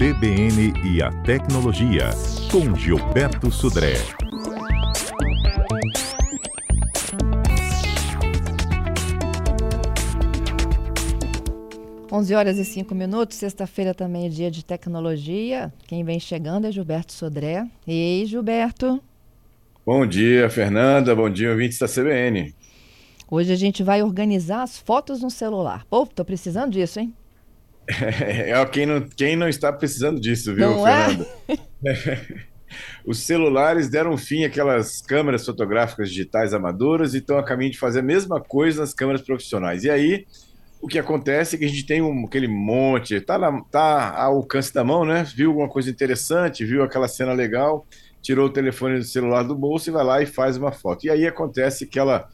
CBN e a Tecnologia, com Gilberto Sudré. Onze horas e cinco minutos, sexta-feira também é dia de tecnologia. Quem vem chegando é Gilberto Sodré. Ei, Gilberto. Bom dia, Fernanda. Bom dia, ouvintes da CBN. Hoje a gente vai organizar as fotos no celular. Pô, tô precisando disso, hein? É, quem, não, quem não está precisando disso, viu, não é? Fernanda? É? Os celulares deram fim àquelas câmeras fotográficas digitais amadoras e estão a caminho de fazer a mesma coisa nas câmeras profissionais. E aí, o que acontece é que a gente tem um, aquele monte, tá, na, tá ao alcance da mão, né? Viu alguma coisa interessante, viu aquela cena legal, tirou o telefone do celular do bolso e vai lá e faz uma foto. E aí acontece que ela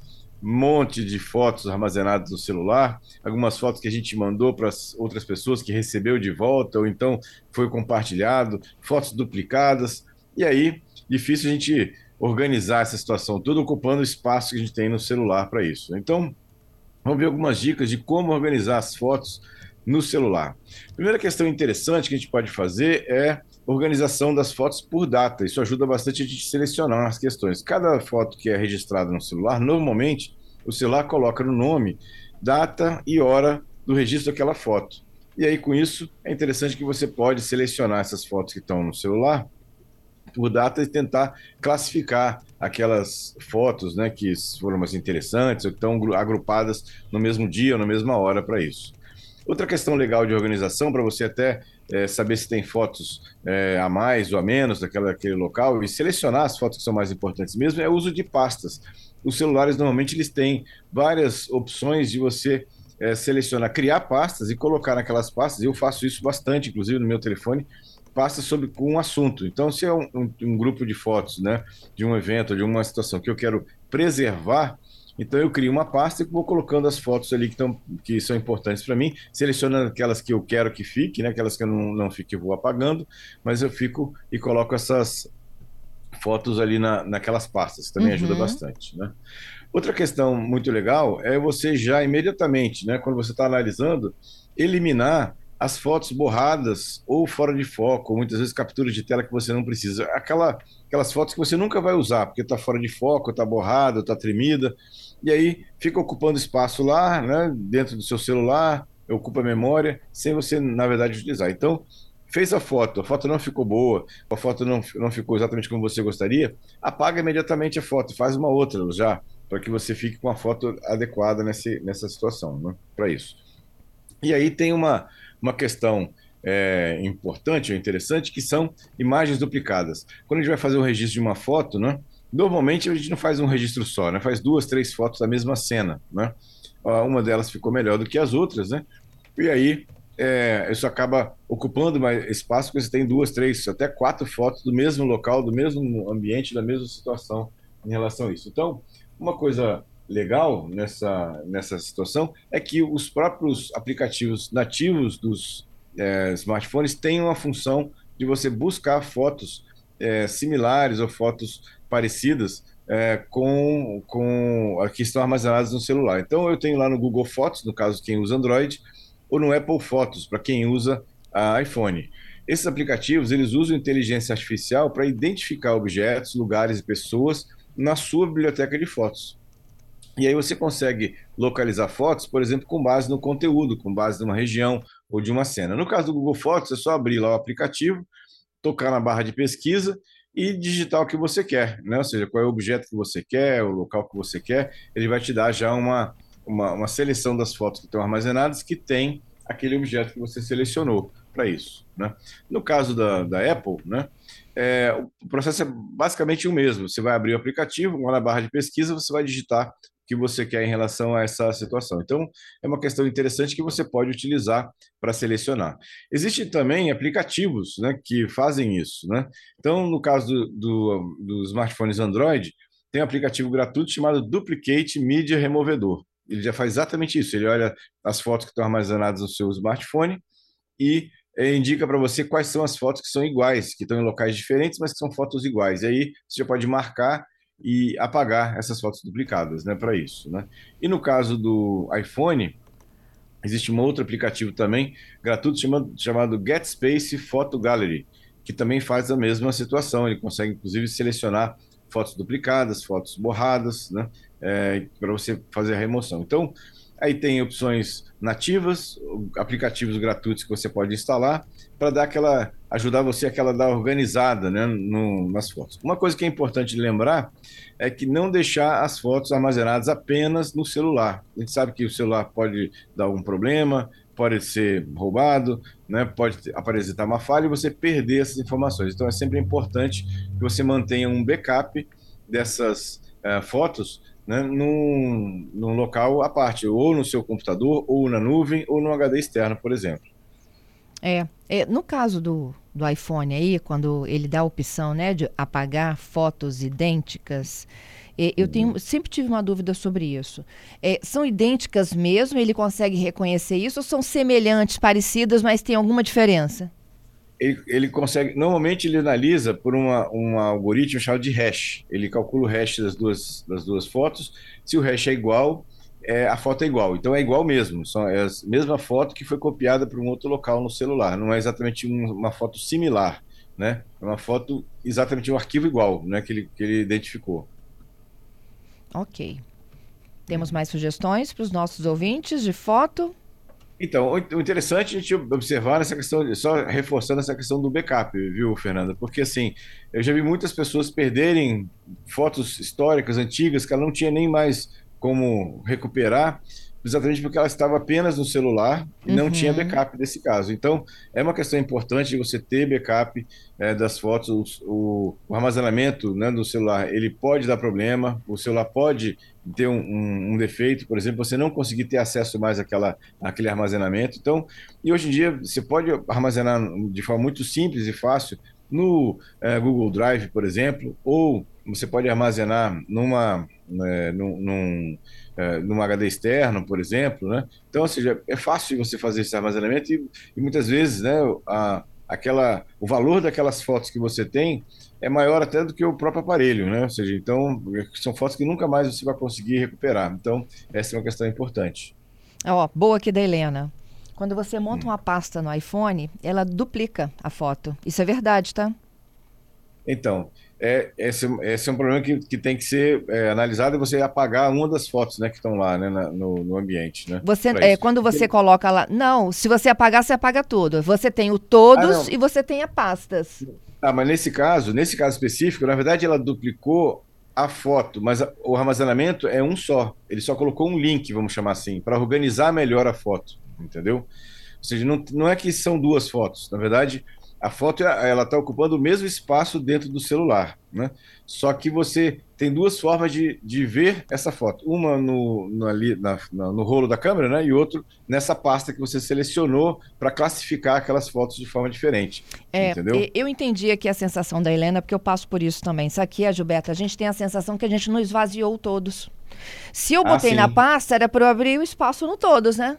monte de fotos armazenadas no celular, algumas fotos que a gente mandou para outras pessoas que recebeu de volta, ou então foi compartilhado, fotos duplicadas, e aí difícil a gente organizar essa situação toda ocupando o espaço que a gente tem no celular para isso. Então, vamos ver algumas dicas de como organizar as fotos no celular. Primeira questão interessante que a gente pode fazer é organização das fotos por data. Isso ajuda bastante a gente selecionar as questões. Cada foto que é registrada no celular, normalmente o celular coloca no nome data e hora do registro daquela foto. E aí, com isso, é interessante que você pode selecionar essas fotos que estão no celular por data e tentar classificar aquelas fotos né, que foram mais interessantes ou que estão agrupadas no mesmo dia ou na mesma hora para isso. Outra questão legal de organização, para você até é, saber se tem fotos é, a mais ou a menos daquela, daquele local e selecionar as fotos que são mais importantes mesmo, é o uso de pastas. Os celulares normalmente eles têm várias opções de você é, selecionar, criar pastas e colocar naquelas pastas. Eu faço isso bastante, inclusive no meu telefone, pastas sobre um assunto. Então, se é um, um, um grupo de fotos, né, de um evento, de uma situação que eu quero preservar, então eu crio uma pasta e vou colocando as fotos ali que, tão, que são importantes para mim, selecionando aquelas que eu quero que fique, né? aquelas que eu não, não fique eu vou apagando, mas eu fico e coloco essas fotos ali na, naquelas pastas, também uhum. ajuda bastante. Né? Outra questão muito legal é você já imediatamente, né, quando você está analisando, eliminar as fotos borradas ou fora de foco, ou muitas vezes capturas de tela que você não precisa. Aquela, aquelas fotos que você nunca vai usar, porque está fora de foco, está borrada, está tremida e aí fica ocupando espaço lá, né, dentro do seu celular, ocupa a memória, sem você, na verdade, utilizar. Então, fez a foto, a foto não ficou boa, a foto não, não ficou exatamente como você gostaria, apaga imediatamente a foto, faz uma outra já, para que você fique com a foto adequada nesse, nessa situação, né, para isso. E aí tem uma, uma questão é, importante ou interessante, que são imagens duplicadas. Quando a gente vai fazer o registro de uma foto, né, Normalmente a gente não faz um registro só, né? Faz duas, três fotos da mesma cena, né? Uma delas ficou melhor do que as outras, né? E aí é, isso acaba ocupando mais espaço porque você tem duas, três, até quatro fotos do mesmo local, do mesmo ambiente, da mesma situação em relação a isso. Então, uma coisa legal nessa, nessa situação é que os próprios aplicativos nativos dos é, smartphones têm uma função de você buscar fotos é, similares ou fotos parecidas é, com, com a que estão armazenadas no celular. Então eu tenho lá no Google Fotos, no caso quem usa Android, ou no Apple Fotos, para quem usa iPhone. Esses aplicativos eles usam inteligência artificial para identificar objetos, lugares e pessoas na sua biblioteca de fotos. E aí você consegue localizar fotos, por exemplo, com base no conteúdo, com base numa região ou de uma cena. No caso do Google Fotos, é só abrir lá o aplicativo, tocar na barra de pesquisa e digitar o que você quer, né? Ou seja, qual é o objeto que você quer, o local que você quer, ele vai te dar já uma, uma, uma seleção das fotos que estão armazenadas que tem aquele objeto que você selecionou para isso, né? No caso da, da Apple, né? É, o processo é basicamente o mesmo. Você vai abrir o aplicativo, lá na barra de pesquisa, você vai digitar que você quer em relação a essa situação. Então, é uma questão interessante que você pode utilizar para selecionar. Existem também aplicativos né, que fazem isso. Né? Então, no caso do, do, dos smartphones Android, tem um aplicativo gratuito chamado Duplicate Media Removedor. Ele já faz exatamente isso. Ele olha as fotos que estão armazenadas no seu smartphone e indica para você quais são as fotos que são iguais, que estão em locais diferentes, mas que são fotos iguais. E aí você já pode marcar e apagar essas fotos duplicadas, né, para isso, né? E no caso do iPhone, existe um outro aplicativo também, gratuito, chamado, chamado Get Space Photo Gallery, que também faz a mesma situação. Ele consegue, inclusive, selecionar fotos duplicadas, fotos borradas, né? É, para você fazer a remoção. Então, aí tem opções nativas, aplicativos gratuitos que você pode instalar para dar aquela ajudar você aquela dar organizada né, no, nas fotos. Uma coisa que é importante lembrar é que não deixar as fotos armazenadas apenas no celular. A gente sabe que o celular pode dar algum problema, pode ser roubado, né, pode aparecer uma falha e você perder essas informações. Então é sempre importante que você mantenha um backup dessas uh, fotos né, num, num local à parte, ou no seu computador, ou na nuvem, ou no HD externo, por exemplo. É, é, no caso do, do iPhone aí, quando ele dá a opção né, de apagar fotos idênticas, é, eu tenho, uhum. sempre tive uma dúvida sobre isso. É, são idênticas mesmo? Ele consegue reconhecer isso? Ou são semelhantes, parecidas, mas tem alguma diferença? Ele, ele consegue. Normalmente ele analisa por uma, um algoritmo chamado de hash. Ele calcula o hash das duas, das duas fotos. Se o hash é igual, é, a foto é igual. Então é igual mesmo. É a mesma foto que foi copiada para um outro local no celular. Não é exatamente um, uma foto similar, né? É uma foto exatamente um arquivo igual, né? Que ele, que ele identificou. Ok. Temos mais sugestões para os nossos ouvintes de foto? Então, o interessante a gente observar essa questão, só reforçando essa questão do backup, viu, Fernanda? Porque, assim, eu já vi muitas pessoas perderem fotos históricas, antigas, que ela não tinha nem mais como recuperar, exatamente porque ela estava apenas no celular e uhum. não tinha backup desse caso. Então, é uma questão importante de você ter backup é, das fotos. O, o armazenamento né, do celular, ele pode dar problema, o celular pode ter um, um, um, defeito, por exemplo, você não conseguir ter acesso mais àquela, àquele armazenamento. Então, e hoje em dia, você pode armazenar de forma muito simples e fácil no é, Google Drive, por exemplo, ou você pode armazenar numa, né, num, num, é, num, HD externo, por exemplo, né? Então, ou seja, é fácil você fazer esse armazenamento e, e muitas vezes, né, a, aquela, o valor daquelas fotos que você tem é maior até do que o próprio aparelho, né? Ou seja, então, são fotos que nunca mais você vai conseguir recuperar. Então, essa é uma questão importante. Ó, boa aqui da Helena. Quando você monta hum. uma pasta no iPhone, ela duplica a foto. Isso é verdade, tá? Então, é, esse, esse é um problema que, que tem que ser é, analisado e você apagar uma das fotos né, que estão lá né, na, no, no, ambiente. Né, você, é, quando você coloca lá. Não, se você apagar, você apaga tudo. Você tem o todos ah, e você tem a pastas. Ah, mas nesse caso, nesse caso específico, na verdade ela duplicou a foto, mas o armazenamento é um só. Ele só colocou um link, vamos chamar assim, para organizar melhor a foto, entendeu? Ou seja, não, não é que são duas fotos. Na verdade, a foto ela está ocupando o mesmo espaço dentro do celular, né? Só que você tem duas formas de, de ver essa foto, uma no, no, ali, na, no rolo da câmera, né? E outro nessa pasta que você selecionou para classificar aquelas fotos de forma diferente. É, entendeu? eu entendi aqui a sensação da Helena, porque eu passo por isso também. Isso aqui, a Gilberto, a gente tem a sensação que a gente não esvaziou todos. Se eu ah, botei ah, na pasta, era para eu abrir o espaço no todos, né?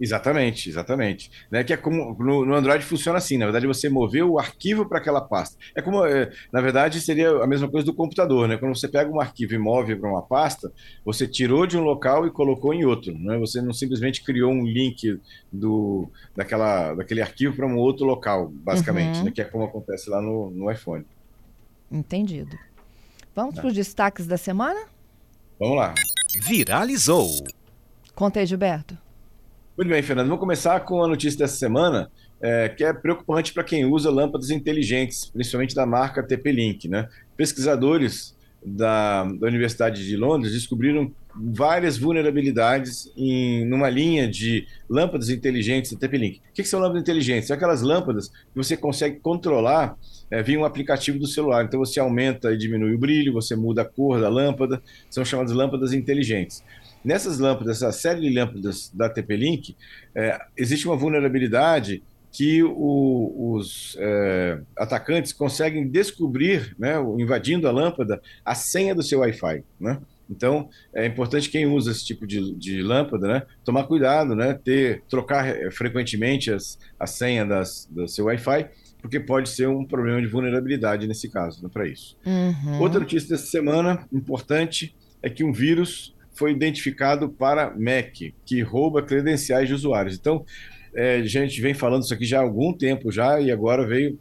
Exatamente, exatamente. Né? Que é como no, no, Android funciona assim, na verdade você moveu o arquivo para aquela pasta. É como, é, na verdade, seria a mesma coisa do computador, né? Quando você pega um arquivo e move para uma pasta, você tirou de um local e colocou em outro, né? Você não simplesmente criou um link do, daquela, daquele arquivo para um outro local, basicamente, uhum. né? Que é como acontece lá no, no iPhone. Entendido. Vamos tá. para os destaques da semana? Vamos lá. Viralizou. Conta aí, Gilberto. Muito bem, Fernando. Vamos começar com a notícia dessa semana, é, que é preocupante para quem usa lâmpadas inteligentes, principalmente da marca TP-Link. Né? Pesquisadores da, da, Universidade de Londres descobriram várias vulnerabilidades em numa linha de lâmpadas inteligentes da TP-Link. O que, que, são lâmpadas inteligentes? São aquelas lâmpadas que você consegue controlar é, via um aplicativo do celular. Então você aumenta e diminui o brilho, você muda a cor da lâmpada, são chamadas lâmpadas inteligentes. Nessas lâmpadas, essa série de lâmpadas da TP-Link, é, existe uma vulnerabilidade que o, os é, atacantes conseguem descobrir, né, invadindo a lâmpada, a senha do seu Wi-Fi. Né? Então, é importante quem usa esse tipo de, de lâmpada, né, tomar cuidado, né, ter, trocar é, frequentemente as, a senha das, do seu Wi-Fi, porque pode ser um problema de vulnerabilidade nesse caso, né, para isso. Uhum. Outra notícia dessa semana, importante, é que um vírus foi identificado para Mac, que rouba credenciais de usuários. Então, é, a gente vem falando isso aqui já há algum tempo já e agora veio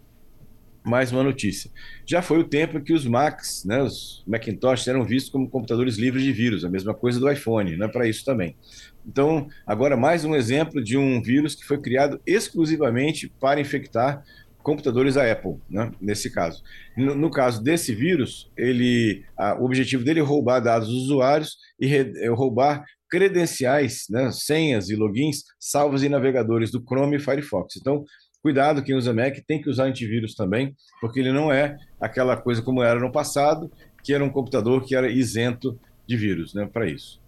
mais uma notícia. Já foi o tempo que os Macs, né, os Macintosh, eram vistos como computadores livres de vírus, a mesma coisa do iPhone, não é para isso também. Então, agora mais um exemplo de um vírus que foi criado exclusivamente para infectar computadores da Apple, né, nesse caso. No, no caso desse vírus, ele, a, o objetivo dele é roubar dados dos usuários e re, é roubar credenciais, né, senhas e logins salvos em navegadores do Chrome e Firefox. Então, cuidado, quem usa Mac tem que usar antivírus também, porque ele não é aquela coisa como era no passado, que era um computador que era isento de vírus, né, para isso.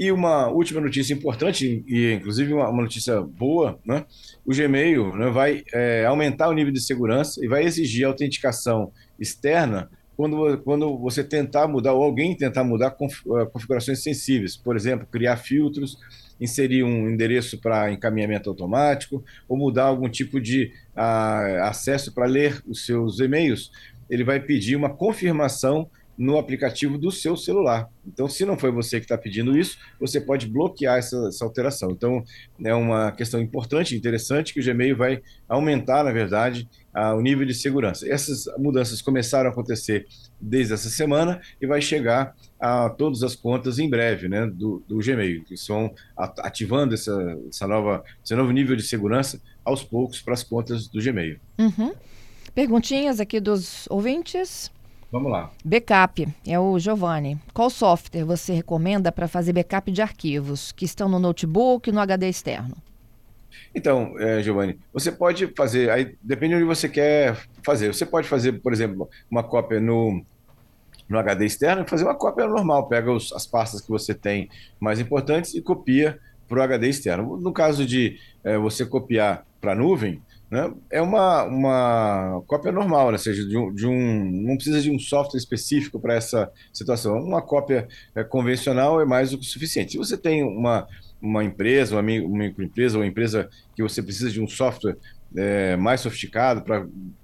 E uma última notícia importante, e inclusive uma, uma notícia boa, né? o Gmail né, vai é, aumentar o nível de segurança e vai exigir autenticação externa quando, quando você tentar mudar, ou alguém tentar mudar eh, configurações sensíveis, por exemplo, criar filtros, inserir um endereço para encaminhamento automático, ou mudar algum tipo de uh, acesso para ler os seus e-mails, ele vai pedir uma confirmação no aplicativo do seu celular. Então, se não foi você que está pedindo isso, você pode bloquear essa, essa, alteração. Então, é uma questão importante, interessante, que o Gmail vai aumentar, na verdade, a, o nível de segurança. Essas mudanças começaram a acontecer desde essa semana e vai chegar a todas as contas em breve, né, do, do Gmail, que estão ativando essa, essa nova, esse novo nível de segurança aos poucos para as contas do Gmail. Uhum. Perguntinhas aqui dos ouvintes. Vamos lá. Backup, é o Giovanni. Qual software você recomenda para fazer backup de arquivos que estão no notebook e no HD externo? Então, é, Giovanni, você pode fazer, aí depende de onde você quer fazer. Você pode fazer, por exemplo, uma cópia no, no HD externo e fazer uma cópia normal. Pega os, as pastas que você tem mais importantes e copia para o HD externo. No caso de é, você copiar para a nuvem, né? É uma, uma cópia normal, né? ou seja, de um, de um, não precisa de um software específico para essa situação. Uma cópia é, convencional é mais do que suficiente. Se você tem uma, uma empresa, uma, microempresa, ou empresa que você precisa de um software é, mais sofisticado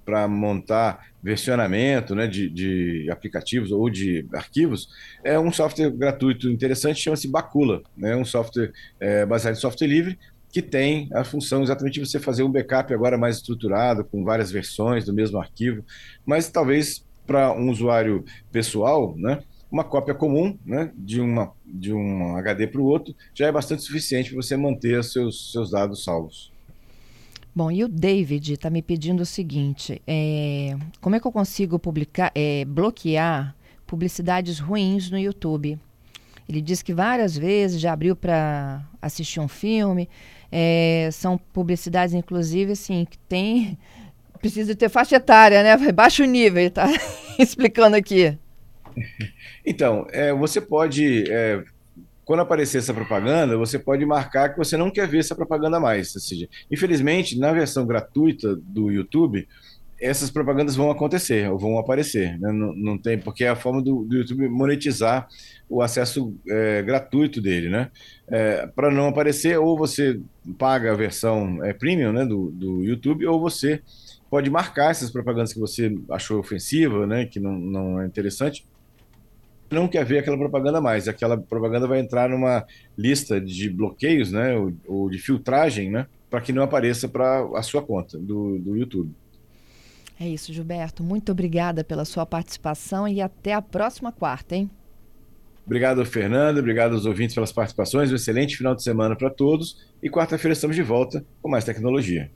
para montar versionamento né, de, de, aplicativos ou de arquivos, é um software gratuito interessante, chama-se Bacula. É né, um software é, baseado em software livre, que tem a função exatamente de você fazer um backup agora mais estruturado, com várias versões do mesmo arquivo, mas talvez para um usuário pessoal, né, uma cópia comum né, de, uma, de um HD para o outro já é bastante suficiente para você manter seus, seus dados salvos. Bom, e o David está me pedindo o seguinte: é, como é que eu consigo publicar, é, bloquear publicidades ruins no YouTube? Ele diz que várias vezes já abriu para assistir um filme, é, são publicidades, inclusive, assim, que tem. Precisa ter faixa etária, né? Baixo nível, tá explicando aqui. Então, é, você pode. É, quando aparecer essa propaganda, você pode marcar que você não quer ver essa propaganda mais. Ou seja, infelizmente, na versão gratuita do YouTube, essas propagandas vão acontecer ou vão aparecer. Né? Não, não, tem, porque é a forma do, do YouTube monetizar o acesso é, gratuito dele, né? É, Para não aparecer, ou você paga a versão é, premium né, do, do YouTube, ou você pode marcar essas propagandas que você achou ofensiva, né, que não, não é interessante, não quer ver aquela propaganda mais. Aquela propaganda vai entrar numa lista de bloqueios, né, ou, ou de filtragem, né, para que não apareça para a sua conta do, do YouTube. É isso, Gilberto. Muito obrigada pela sua participação e até a próxima quarta, hein? Obrigado, Fernando. Obrigado aos ouvintes pelas participações. Um excelente final de semana para todos. E quarta-feira estamos de volta com mais tecnologia.